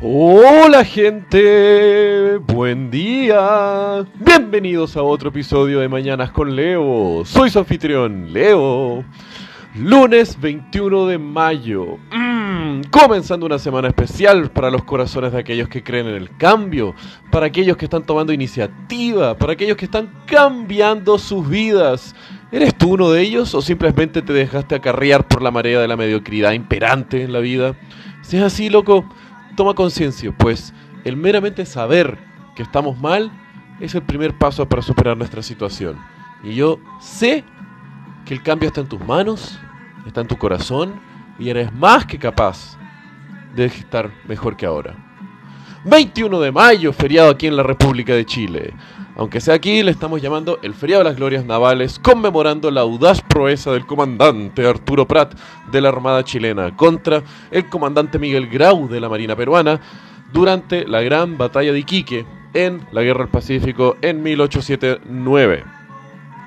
Hola gente, buen día. Bienvenidos a otro episodio de Mañanas con Leo. Soy su anfitrión, Leo. Lunes 21 de mayo. Mm, comenzando una semana especial para los corazones de aquellos que creen en el cambio, para aquellos que están tomando iniciativa, para aquellos que están cambiando sus vidas ¿Eres tú uno de ellos o simplemente te dejaste acarrear por la marea de la mediocridad imperante en la vida? Si es así, loco, toma conciencia, pues el meramente saber que estamos mal es el primer paso para superar nuestra situación. Y yo sé que el cambio está en tus manos, está en tu corazón y eres más que capaz de estar mejor que ahora. 21 de mayo, feriado aquí en la República de Chile. Aunque sea aquí, le estamos llamando el feriado de las glorias navales, conmemorando la audaz proeza del comandante Arturo Prat de la Armada chilena contra el comandante Miguel Grau de la Marina peruana durante la gran batalla de Iquique en la Guerra del Pacífico en 1879.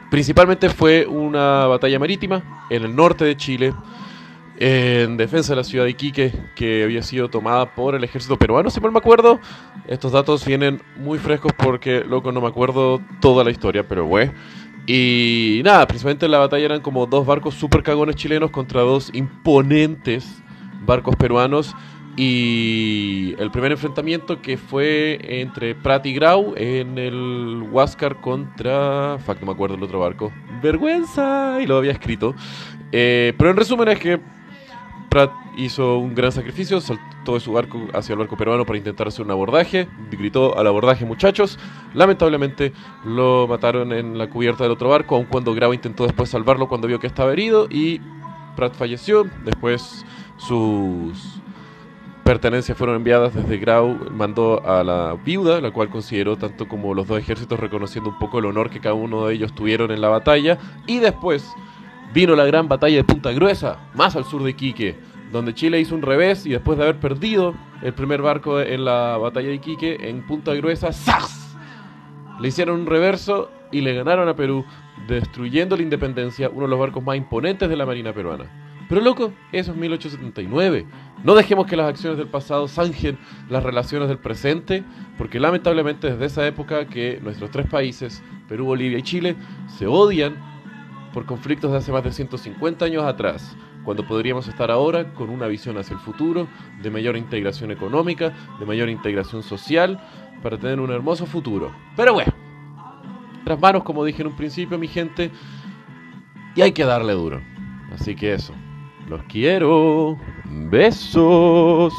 Principalmente fue una batalla marítima en el norte de Chile, en defensa de la ciudad de Iquique, que había sido tomada por el ejército peruano, si mal me acuerdo. Estos datos vienen muy frescos porque, loco, no me acuerdo toda la historia, pero bueno. Y nada, principalmente la batalla eran como dos barcos super cagones chilenos contra dos imponentes barcos peruanos. Y el primer enfrentamiento que fue entre Prat y Grau en el Huáscar contra. Fuck, no me acuerdo el otro barco. Vergüenza, y lo había escrito. Eh, pero en resumen es que Pratt hizo un gran sacrificio, saltó de su barco hacia el barco peruano para intentar hacer un abordaje, gritó al abordaje muchachos, lamentablemente lo mataron en la cubierta del otro barco, aun cuando Grau intentó después salvarlo cuando vio que estaba herido y Pratt falleció, después sus pertenencias fueron enviadas desde Grau, mandó a la viuda, la cual consideró tanto como los dos ejércitos reconociendo un poco el honor que cada uno de ellos tuvieron en la batalla, y después vino la gran batalla de Punta Gruesa, más al sur de Iquique, donde Chile hizo un revés y después de haber perdido el primer barco en la batalla de Iquique, en Punta Gruesa, ¡zas! Le hicieron un reverso y le ganaron a Perú, destruyendo la independencia, uno de los barcos más imponentes de la Marina peruana. Pero loco, eso es 1879. No dejemos que las acciones del pasado zanjen las relaciones del presente, porque lamentablemente desde esa época que nuestros tres países, Perú, Bolivia y Chile, se odian por conflictos de hace más de 150 años atrás, cuando podríamos estar ahora con una visión hacia el futuro, de mayor integración económica, de mayor integración social, para tener un hermoso futuro. Pero bueno, tras manos, como dije en un principio, mi gente, y hay que darle duro. Así que eso, los quiero. Besos.